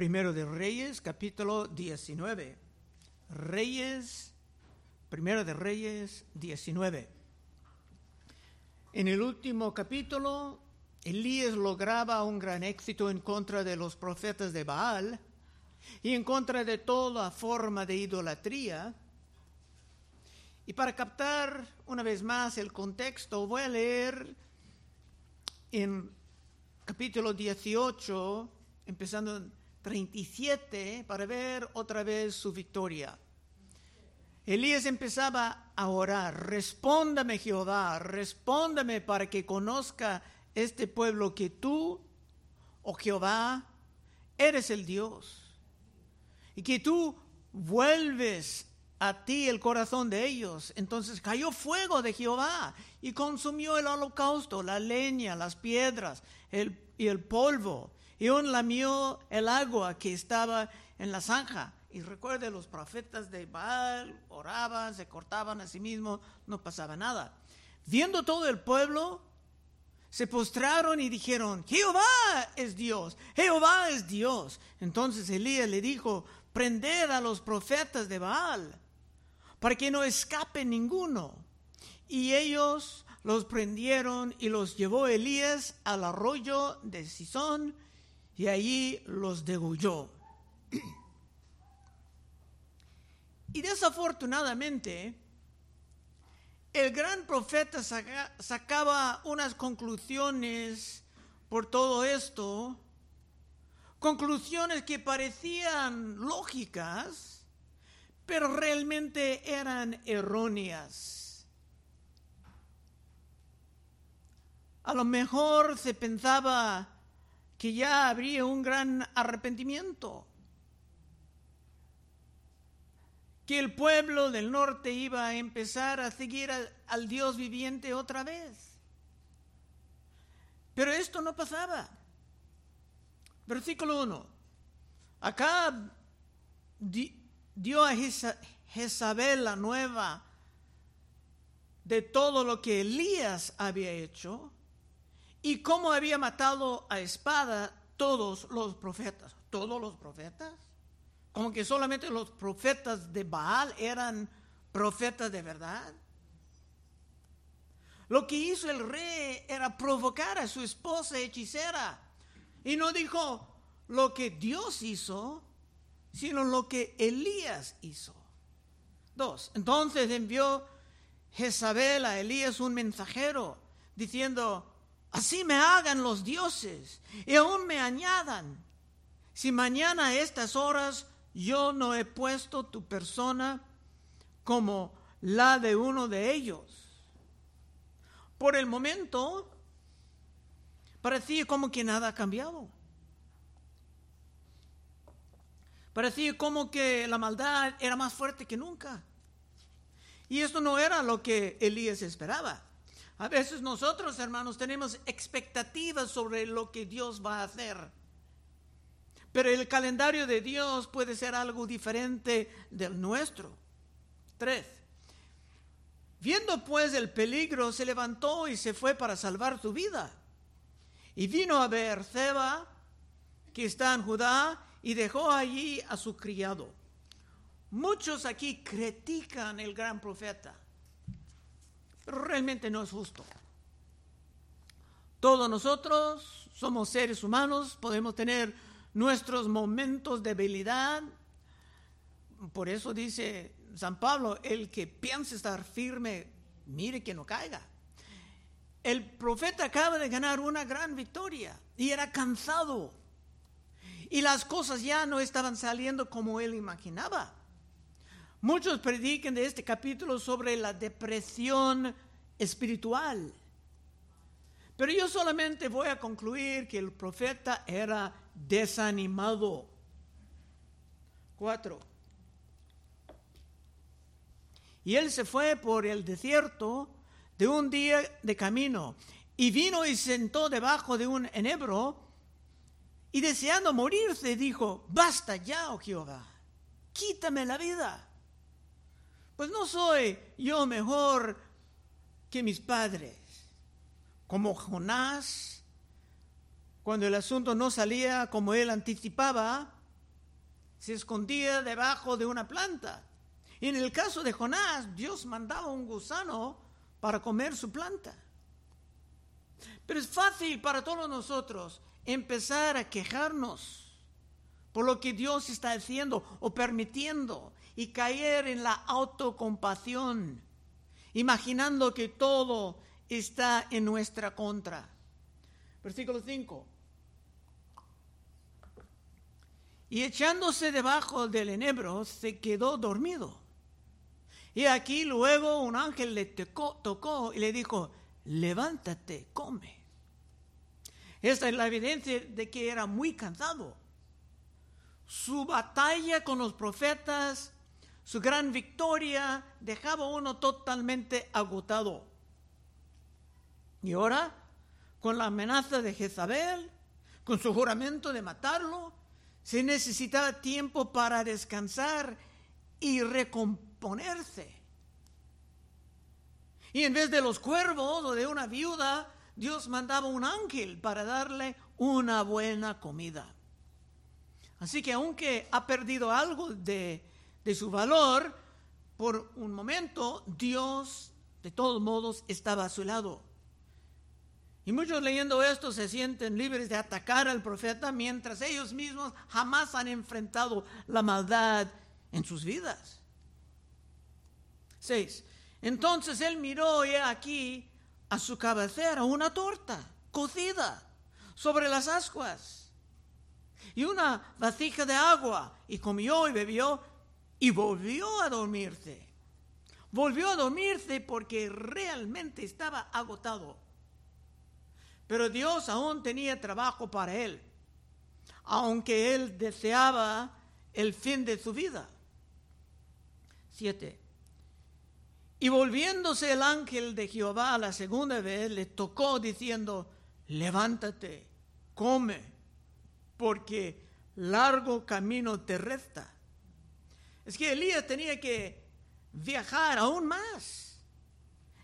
Primero de Reyes, capítulo 19. Reyes, Primero de Reyes 19. En el último capítulo, Elías lograba un gran éxito en contra de los profetas de Baal y en contra de toda forma de idolatría. Y para captar una vez más el contexto, voy a leer en capítulo 18, empezando 37 para ver otra vez su victoria. Elías empezaba a orar, respóndame Jehová, respóndame para que conozca este pueblo que tú, oh Jehová, eres el Dios y que tú vuelves a ti el corazón de ellos. Entonces cayó fuego de Jehová y consumió el holocausto, la leña, las piedras y el polvo y aún lamió el agua que estaba en la zanja. Y recuerde, los profetas de Baal oraban, se cortaban a sí mismos, no pasaba nada. Viendo todo el pueblo, se postraron y dijeron, Jehová es Dios, Jehová es Dios. Entonces Elías le dijo, prended a los profetas de Baal, para que no escape ninguno. Y ellos los prendieron y los llevó Elías al arroyo de Sison y allí los degolló. Y desafortunadamente, el gran profeta sacaba unas conclusiones por todo esto, conclusiones que parecían lógicas, pero realmente eran erróneas. A lo mejor se pensaba que ya habría un gran arrepentimiento, que el pueblo del norte iba a empezar a seguir al, Dios viviente otra vez. Pero esto no pasaba. Versículo 1. Acá dio a Jezabel la nueva de todo lo que Elías había hecho y cómo había matado a espada todos los profetas. ¿Todos los profetas? Como que solamente los profetas de Baal eran profetas de verdad. Lo que hizo el rey era provocar a su esposa hechicera. Y no dijo lo que Dios hizo, sino lo que Elías hizo. Dos, entonces envió Jezabel a Elías un mensajero diciendo, Así me hagan los dioses y aún me añadan. Si mañana a estas horas yo no he puesto tu persona como la de uno de ellos. Por el momento, parecía como que nada ha cambiado. Parecía como que la maldad era más fuerte que nunca. Y esto no era lo que Elías esperaba. A veces nosotros, hermanos, tenemos expectativas sobre lo que Dios va a hacer. Pero el calendario de Dios puede ser algo diferente del nuestro. Tres. Viendo pues el peligro, se levantó y se fue para salvar su vida. Y vino a ver Seba, que está en Judá, y dejó allí a su criado. Muchos aquí critican el gran profeta realmente no es justo. Todos nosotros somos seres humanos, podemos tener nuestros momentos de debilidad. Por eso dice San Pablo, el que piensa estar firme, mire que no caiga. El profeta acaba de ganar una gran victoria y era cansado. Y las cosas ya no estaban saliendo como él imaginaba. Muchos predican de este capítulo sobre la depresión espiritual. Pero yo solamente voy a concluir que el profeta era desanimado. Cuatro. Y él se fue por el desierto de un día de camino y vino y sentó debajo de un enebro y deseando morirse dijo, basta ya, oh Jehová, quítame la vida pues no soy yo mejor que mis padres. Como Jonás, cuando el asunto no salía como él anticipaba, se escondía debajo de una planta. Y en el caso de Jonás, Dios mandaba un gusano para comer su planta. Pero es fácil para todos nosotros empezar a quejarnos por lo que Dios está haciendo o permitiendo y caer en la autocompasión, imaginando que todo está en nuestra contra. Versículo 5. Y echándose debajo del enebro, se quedó dormido. Y aquí luego un ángel le tocó, tocó y le dijo, levántate, come. Esta es la evidencia de que era muy cansado. Su batalla con los profetas, su gran victoria, dejaba uno totalmente agotado. Y ahora, con la amenaza de Jezabel, con su juramento de matarlo, se necesitaba tiempo para descansar y recomponerse. Y en vez de los cuervos o de una viuda, Dios mandaba un ángel para darle una buena comida. Así que aunque ha perdido algo de, de su valor, por un momento Dios de todos modos estaba a su lado. Y muchos leyendo esto se sienten libres de atacar al profeta mientras ellos mismos jamás han enfrentado la maldad en sus vidas. 6. Entonces él miró y aquí a su cabecera una torta cocida sobre las ascuas y una vasija de agua y comió y bebió y volvió a dormirse. Volvió a dormirse porque realmente estaba agotado. Pero Dios aún tenía trabajo para él, aunque él deseaba el fin de su vida. Siete. Y volviéndose el ángel de Jehová la segunda vez, le tocó diciendo, levántate, come, porque largo camino te resta. Es que Elías tenía que viajar aún más,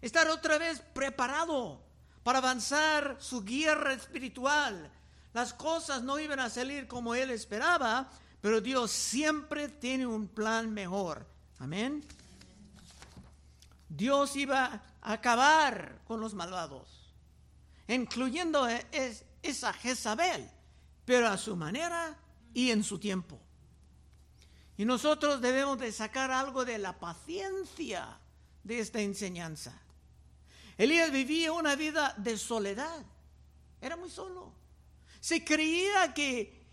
estar otra vez preparado para avanzar su guerra espiritual. Las cosas no iban a salir como él esperaba, pero Dios siempre tiene un plan mejor. Amén. Dios iba a acabar con los malvados, incluyendo esa Jezabel, pero a su manera y en su tiempo. Y nosotros debemos de sacar algo de la paciencia de esta enseñanza. Elías vivía una vida de soledad. Era muy solo. Se creía que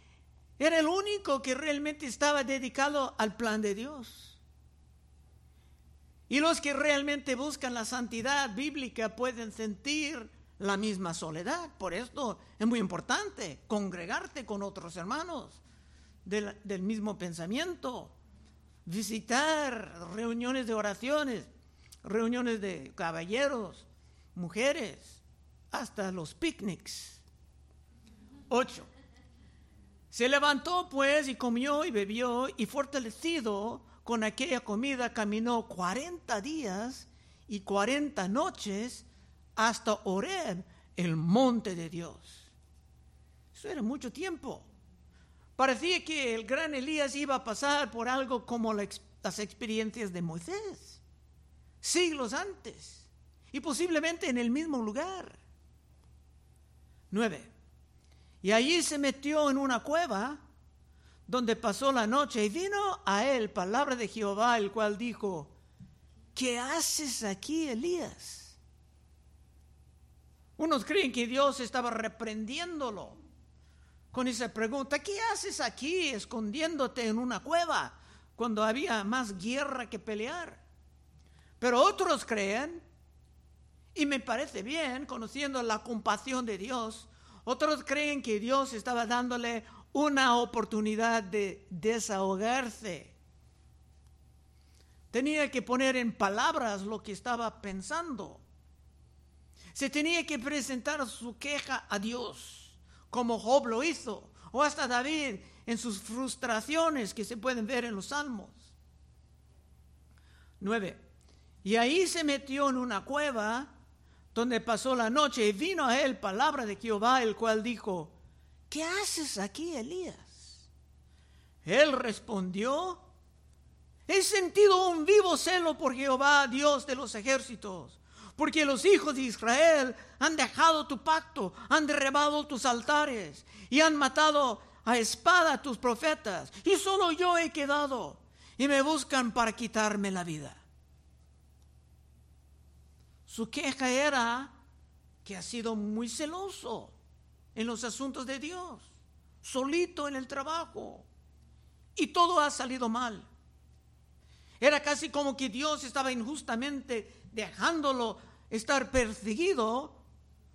era el único que realmente estaba dedicado al plan de Dios. Y los que realmente buscan la santidad bíblica pueden sentir la misma soledad. Por esto es muy importante congregarte con otros hermanos del, del mismo pensamiento, visitar reuniones de oraciones, reuniones de caballeros, mujeres, hasta los picnics. Ocho. Se levantó pues y comió y bebió y fortalecido con aquella comida caminó cuarenta días y cuarenta noches hasta Oreb, el monte de Dios. Eso era mucho tiempo. Parecía que el gran Elías iba a pasar por algo como las experiencias de Moisés, siglos antes y posiblemente en el mismo lugar. Nueve. Y allí se metió en una cueva donde pasó la noche y vino a él palabra de Jehová, el cual dijo, ¿qué haces aquí, Elías? Unos creen que Dios estaba reprendiéndolo con esa pregunta, ¿qué haces aquí escondiéndote en una cueva cuando había más guerra que pelear? Pero otros creen y me parece bien, conociendo la compasión de Dios. Otros creen que Dios estaba dándole una oportunidad de desahogarse. Tenía que poner en palabras lo que estaba pensando. Se tenía que presentar su queja a Dios, como Job lo hizo, o hasta David en sus frustraciones que se pueden ver en los salmos. 9. Y ahí se metió en una cueva donde pasó la noche, y vino a él palabra de Jehová, el cual dijo, ¿qué haces aquí, Elías? Él respondió, he sentido un vivo celo por Jehová, Dios de los ejércitos, porque los hijos de Israel han dejado tu pacto, han derribado tus altares y han matado a espada a tus profetas, y solo yo he quedado, y me buscan para quitarme la vida. Su queja era que ha sido muy celoso en los asuntos de Dios, solito en el trabajo, y todo ha salido mal. Era casi como que Dios estaba injustamente dejándolo estar perseguido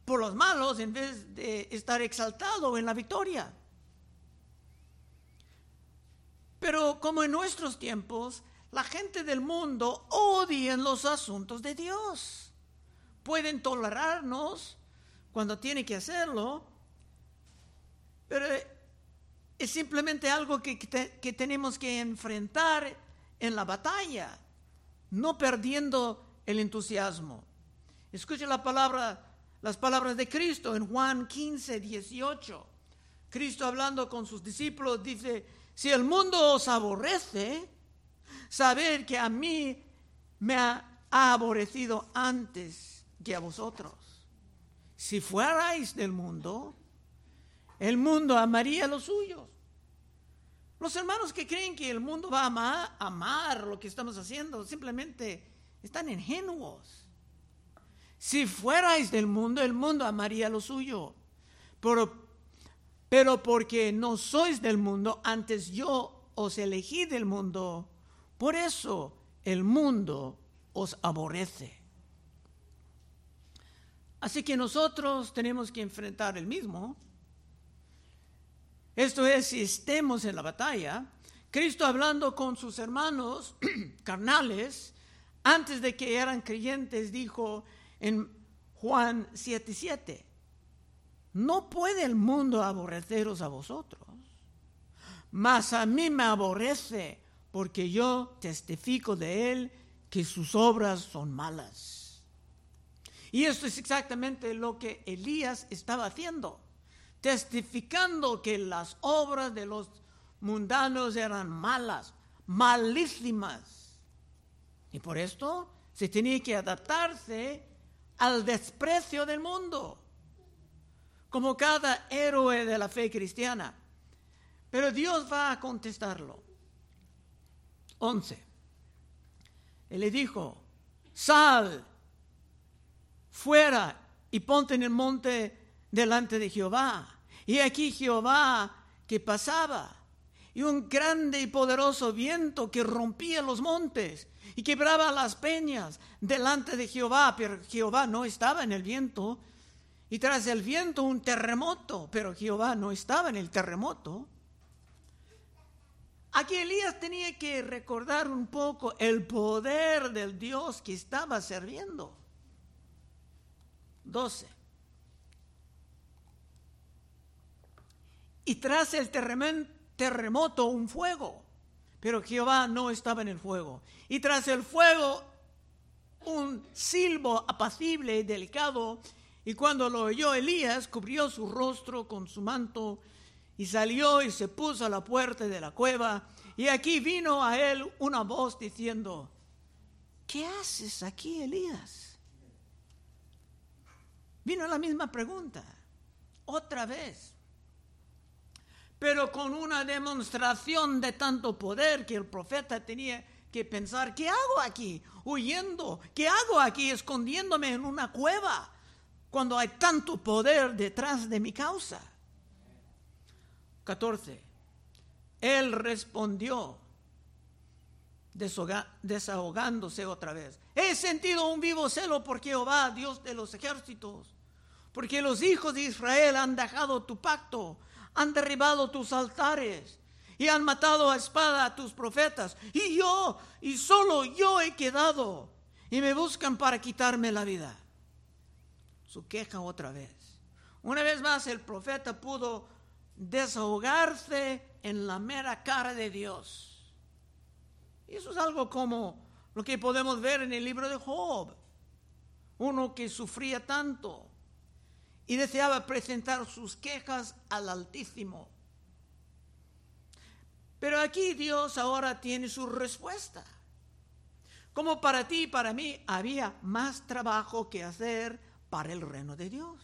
por los malos en vez de estar exaltado en la victoria. Pero como en nuestros tiempos, la gente del mundo odia los asuntos de Dios. Pueden tolerarnos cuando tiene que hacerlo, pero es simplemente algo que, que tenemos que enfrentar en la batalla, no perdiendo el entusiasmo. Escuche la palabra, las palabras de Cristo en Juan 15, 18. Cristo hablando con sus discípulos dice, si el mundo os aborrece, saber que a mí me ha aborrecido antes que a vosotros. Si fuerais del mundo, el mundo amaría a los suyos. Los hermanos que creen que el mundo va a amar, lo que estamos haciendo, simplemente están ingenuos. Si fuerais del mundo, el mundo amaría lo suyo. Pero pero porque no sois del mundo, antes yo os elegí del mundo, por eso el mundo os aborrece. Así que nosotros tenemos que enfrentar el mismo. Esto es, si estemos en la batalla, Cristo hablando con sus hermanos carnales, antes de que eran creyentes, dijo en Juan 7:7, no puede el mundo aborreceros a vosotros, mas a mí me aborrece porque yo testifico de él que sus obras son malas. Y esto es exactamente lo que Elías estaba haciendo, testificando que las obras de los mundanos eran malas, malísimas. Y por esto se tenía que adaptarse al desprecio del mundo como cada héroe de la fe cristiana. Pero Dios va a contestarlo. 11. Él le dijo, sal fuera y ponte en el monte delante de Jehová. Y aquí Jehová que pasaba, y un grande y poderoso viento que rompía los montes y quebraba las peñas delante de Jehová, pero Jehová no estaba en el viento, y tras el viento un terremoto, pero Jehová no estaba en el terremoto. Aquí Elías tenía que recordar un poco el poder del Dios que estaba sirviendo. 12. Y tras el terremoto un fuego, pero Jehová no estaba en el fuego. Y tras el fuego un silbo apacible y delicado y cuando lo oyó Elías, cubrió su rostro con su manto y salió y se puso a la puerta de la cueva. Y aquí vino a él una voz diciendo, ¿qué haces aquí, Elías? Vino la misma pregunta, otra vez, pero con una demostración de tanto poder que el profeta tenía que pensar, ¿qué hago aquí? Huyendo, ¿qué hago aquí escondiéndome en una cueva? cuando hay tanto poder detrás de mi causa? 14. Él respondió, desahogándose otra vez. He sentido un vivo celo por Jehová, Dios de los ejércitos, porque los hijos de Israel han dejado tu pacto, han derribado tus altares y han matado a espada a tus profetas. Y yo, y solo yo he quedado, y me buscan para quitarme la vida su queja otra vez. Una vez más el profeta pudo desahogarse en la mera cara de Dios. Y eso es algo como lo que podemos ver en el libro de Job. Uno que sufría tanto y deseaba presentar sus quejas al Altísimo. Pero aquí Dios ahora tiene su respuesta. Como para ti y para mí había más trabajo que hacer para el reino de Dios.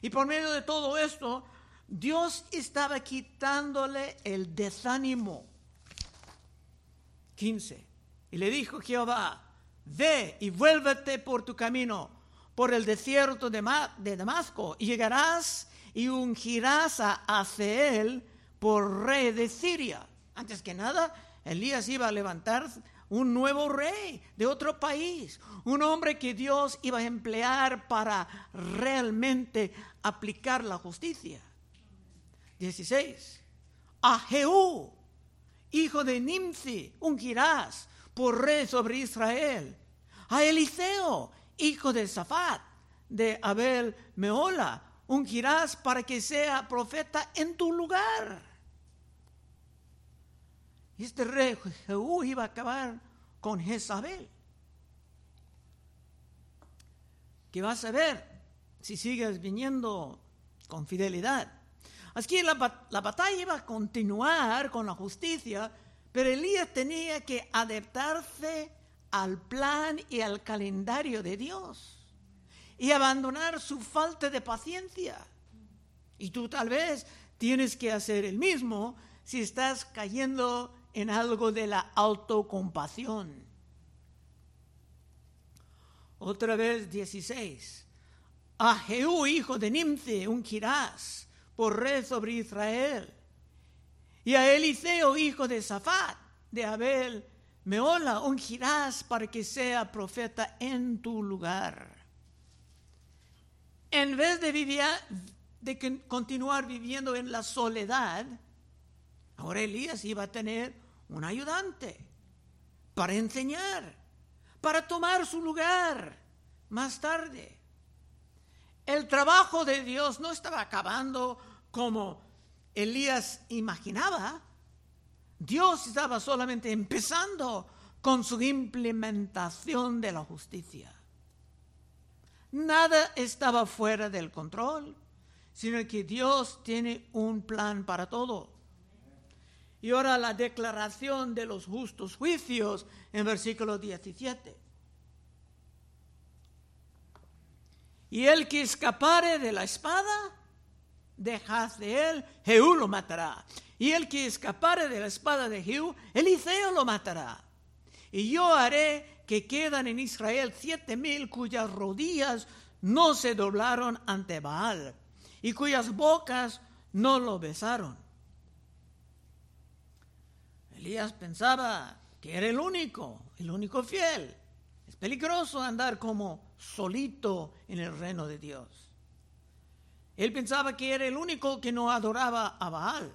Y por medio de todo esto, Dios estaba quitándole el desánimo. 15. Y le dijo Jehová, ve y vuélvete por tu camino, por el desierto de, Damasco, llegarás y ungirás a Azeel por rey de Siria. Antes que nada, Elías iba a levantar un nuevo rey de otro país, un hombre que Dios iba a emplear para realmente aplicar la justicia. 16. A Jehú, hijo de Nimsi, ungirás por rey sobre Israel. A Eliseo, hijo de Safat, de Abel Meola, ungirás para que sea profeta en tu lugar. Este rey Jehú iba a acabar con Jezabel. Que vas a ver si sigues viniendo con fidelidad. Así que la, la batalla iba a continuar con la justicia, pero Elías tenía que adaptarse al plan y al calendario de Dios y abandonar su falta de paciencia. Y tú tal vez tienes que hacer el mismo si estás cayendo en algo de la autocompasión. Otra vez 16. A Jehú, hijo de Nimce, ungirás por rey sobre Israel. Y a Eliseo, hijo de Safat, de Abel, Meola, ungirás para que sea profeta en tu lugar. En vez de, vivir, de continuar viviendo en la soledad, ahora Elías iba a tener un ayudante para enseñar, para tomar su lugar más tarde. El trabajo de Dios no estaba acabando como Elías imaginaba. Dios estaba solamente empezando con su implementación de la justicia. Nada estaba fuera del control, sino que Dios tiene un plan para todo. Y ahora la declaración de los justos juicios en versículo 17. Y el que escapare de la espada, dejas de él, Jehú lo matará. Y el que escapare de la espada de Jehú, Eliseo lo matará. Y yo haré que quedan en Israel siete mil cuyas rodillas no se doblaron ante Baal y cuyas bocas no lo besaron. Elías pensaba que era el único, el único fiel. Es peligroso andar como solito en el reino de Dios. Él pensaba que era el único que no adoraba a Baal.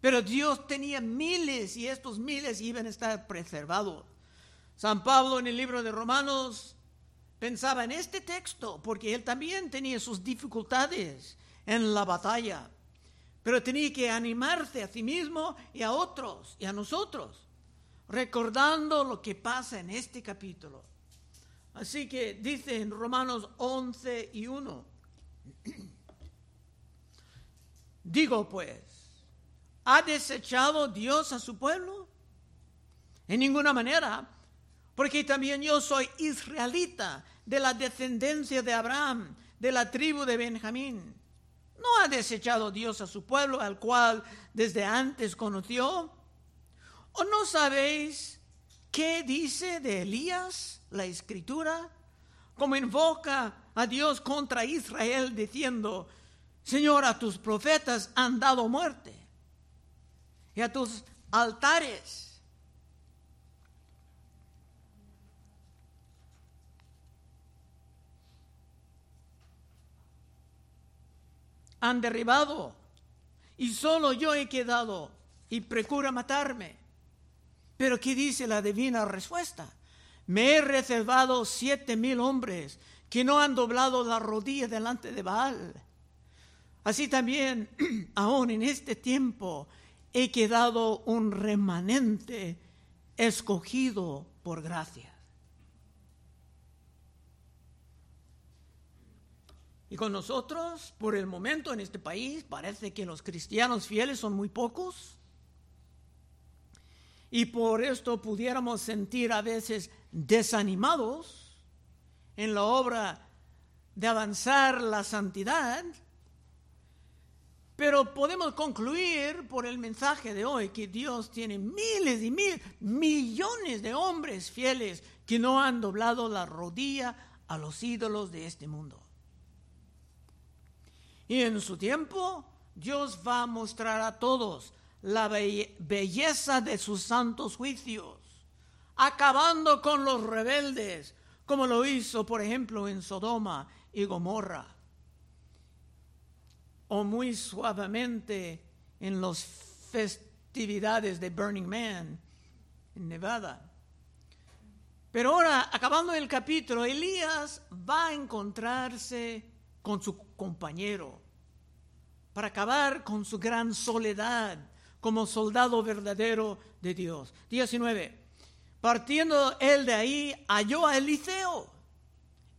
Pero Dios tenía miles y estos miles iban a estar preservados. San Pablo en el libro de Romanos pensaba en este texto porque él también tenía sus dificultades en la batalla pero tenía que animarse a sí mismo y a otros y a nosotros, recordando lo que pasa en este capítulo. Así que dice en Romanos 11 y 1, digo pues, ¿ha desechado Dios a su pueblo? En ninguna manera, porque también yo soy israelita de la descendencia de Abraham, de la tribu de Benjamín. ¿No ha desechado Dios a su pueblo, al cual desde antes conoció? ¿O no sabéis qué dice de Elías la escritura? Como invoca a Dios contra Israel diciendo, Señor, a tus profetas han dado muerte y a tus altares han derribado y solo yo he quedado y procura matarme. Pero ¿qué dice la divina respuesta? Me he reservado siete mil hombres que no han doblado la rodilla delante de Baal. Así también, aún en este tiempo, he quedado un remanente escogido por gracia. Y con nosotros, por el momento en este país, parece que los cristianos fieles son muy pocos. y por esto pudiéramos sentir a veces desanimados en la obra de avanzar la santidad, pero podemos concluir por el mensaje de hoy que Dios tiene miles y mil, millones de hombres fieles que no han doblado la rodilla a los ídolos de este mundo. Y en su tiempo, Dios va a mostrar a todos la belleza de sus santos juicios, acabando con los rebeldes, como lo hizo, por ejemplo, en Sodoma y Gomorra, o muy suavemente en las festividades de Burning Man en Nevada. Pero ahora, acabando el capítulo, Elías va a encontrarse con su compañero para acabar con su gran soledad como soldado verdadero de Dios. 19. Partiendo él de ahí, halló a Eliseo,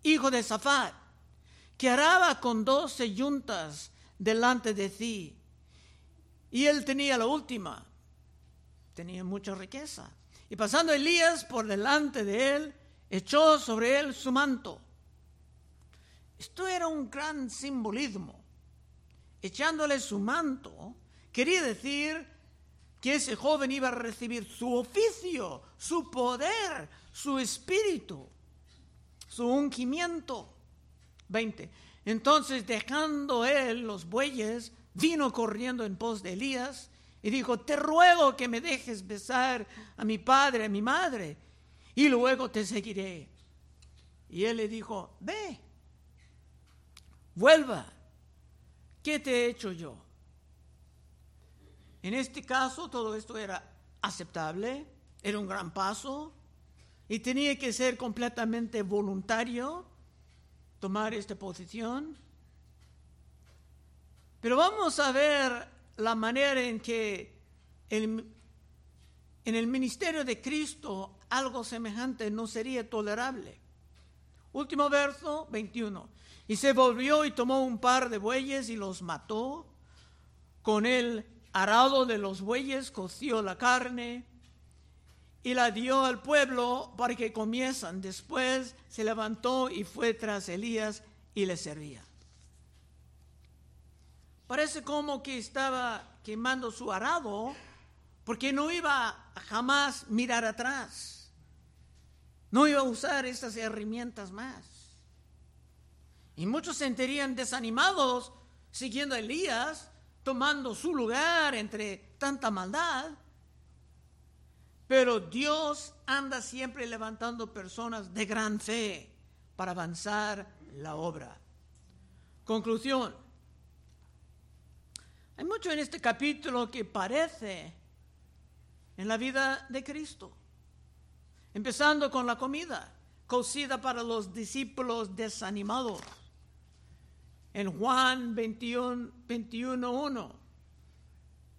hijo de Zafat, que araba con doce yuntas delante de sí. Y él tenía la última, tenía mucha riqueza. Y pasando Elías por delante de él, echó sobre él su manto. Esto era un gran simbolismo. Echándole su manto, quería decir que ese joven iba a recibir su oficio, su poder, su espíritu, su ungimiento. 20. Entonces, dejando él los bueyes, vino corriendo en pos de Elías y dijo, te ruego que me dejes besar a mi padre, a mi madre, y luego te seguiré. Y él le dijo, ve, vuelva, ¿qué te he hecho yo? En este caso todo esto era aceptable, era un gran paso y tenía que ser completamente voluntario tomar esta posición. Pero vamos a ver la manera en que en el ministerio de Cristo algo semejante no sería tolerable. Último verso 21. Y se volvió y tomó un par de bueyes y los mató. Con el arado de los bueyes coció la carne y la dio al pueblo para que comiesen. Después se levantó y fue tras Elías y le servía. Parece como que estaba quemando su arado porque no iba a jamás mirar atrás. No iba a usar estas herramientas más. Y muchos se sentirían desanimados siguiendo a Elías, tomando su lugar entre tanta maldad. Pero Dios anda siempre levantando personas de gran fe para avanzar la obra. Conclusión. Hay mucho en este capítulo que parece en la vida de Cristo. Empezando con la comida, cocida para los discípulos desanimados. En Juan 21, 21.1,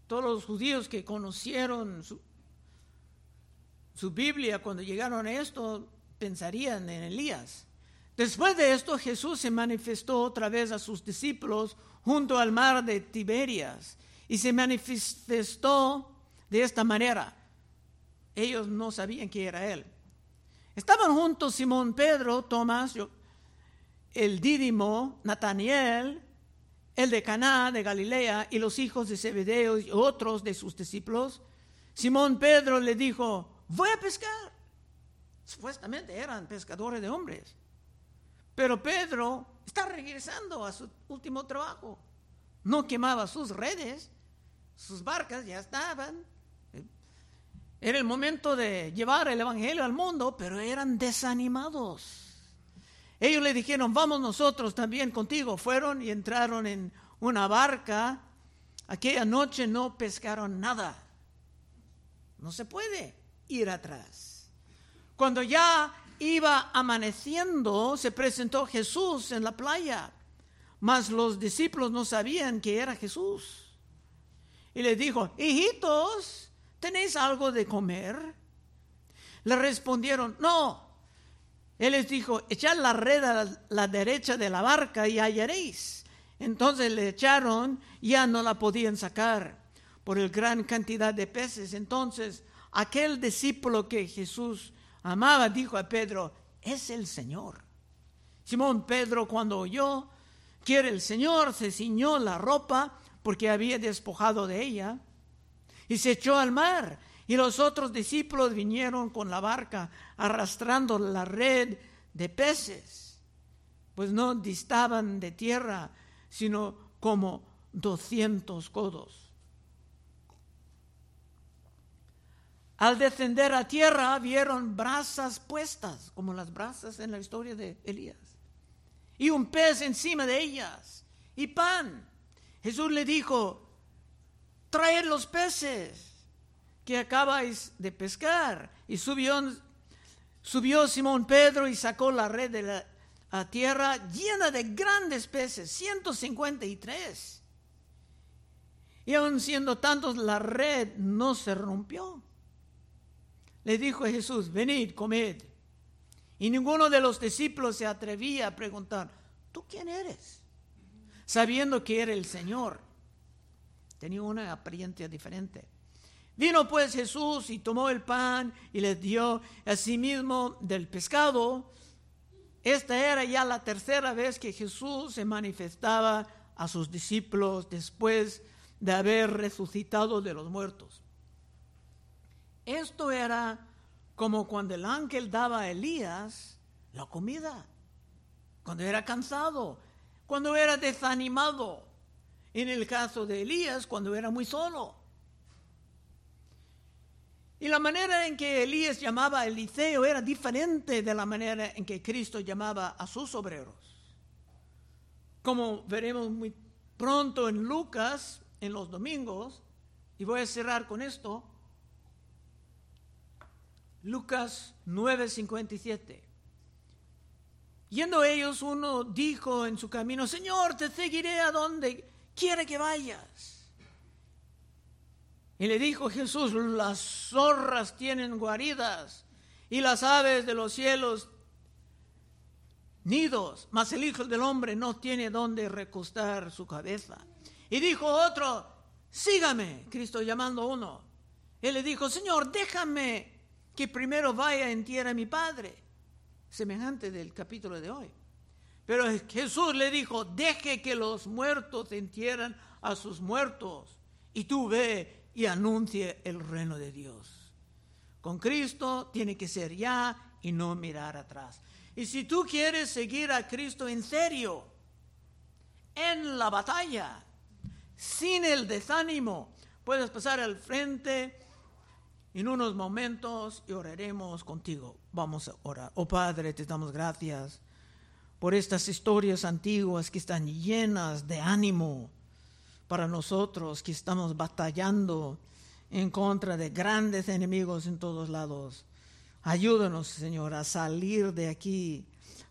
todos los judíos que conocieron su, su Biblia cuando llegaron a esto pensarían en Elías. Después de esto Jesús se manifestó otra vez a sus discípulos junto al mar de Tiberias y se manifestó de esta manera. Ellos no sabían que era él. Estaban juntos Simón Pedro, Tomás, el Dídimo, Nataniel, el de Caná de Galilea y los hijos de Zebedeo y otros de sus discípulos. Simón Pedro le dijo, voy a pescar. Supuestamente eran pescadores de hombres. Pero Pedro está regresando a su último trabajo. No quemaba sus redes, sus barcas ya estaban. Era el momento de llevar el Evangelio al mundo, pero eran desanimados. Ellos le dijeron, vamos nosotros también contigo. Fueron y entraron en una barca. Aquella noche no pescaron nada. No se puede ir atrás. Cuando ya iba amaneciendo, se presentó Jesús en la playa, mas los discípulos no sabían que era Jesús. Y le dijo, hijitos, ¿tenéis algo de comer? Le respondieron, no. Él les dijo, echad la red a la derecha de la barca y hallaréis. Entonces le echaron, ya no la podían sacar por el gran cantidad de peces. Entonces aquel discípulo que Jesús amaba dijo a Pedro, es el Señor. Simón Pedro cuando oyó que el Señor, se ciñó la ropa porque había despojado de ella y se echó al mar. Y los otros discípulos vinieron con la barca arrastrando la red de peces, pues no distaban de tierra, sino como doscientos codos. Al descender a tierra vieron brasas puestas, como las brasas en la historia de Elías, y un pez encima de ellas, y pan. Jesús le dijo, traed los peces que acabáis de pescar. Y subió, Simón Pedro y sacó la red de la tierra llena de grandes peces, 153. Y aun siendo tantos, la red no se rompió le dijo a Jesús, venid, comed. Y ninguno de los discípulos se atrevía a preguntar, ¿tú quién eres? Sabiendo que era el Señor. Tenía una apariencia diferente. Vino pues Jesús y tomó el pan y les dio a sí mismo del pescado. Esta era ya la tercera vez que Jesús se manifestaba a sus discípulos después de haber resucitado de los muertos. Esto era como cuando el ángel daba a Elías la comida, cuando era cansado, cuando era desanimado. En el caso de Elías, cuando era muy solo. Y la manera en que Elías llamaba a Eliseo era diferente de la manera en que Cristo llamaba a sus obreros. Como veremos muy pronto en Lucas, en los domingos, y voy a cerrar con esto, Lucas 9:57. Yendo ellos, uno dijo en su camino, Señor, te seguiré a donde quiera que vayas. Y le dijo Jesús, las zorras tienen guaridas y las aves de los cielos nidos, mas el Hijo del Hombre no tiene donde recostar su cabeza. Y dijo otro, sígame, Cristo llamando a uno. Él le dijo, Señor, déjame que primero vaya en tierra a mi Padre, semejante del capítulo de hoy. Pero Jesús le dijo, deje que los muertos entierren a sus muertos y tú ve y anuncie el reino de Dios. Con Cristo tiene que ser ya y no mirar atrás. Y si tú quieres seguir a Cristo en serio, en la batalla, sin el desánimo, puedes pasar al frente en unos momentos y oraremos contigo. Vamos a orar. Oh Padre, te damos gracias por estas historias antiguas que están llenas de ánimo para nosotros que estamos batallando en contra de grandes enemigos en todos lados. Ayúdanos, Señor, a salir de aquí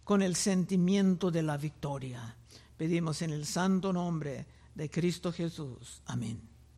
con el sentimiento de la victoria. Pedimos en el santo nombre de Cristo Jesús. Amén.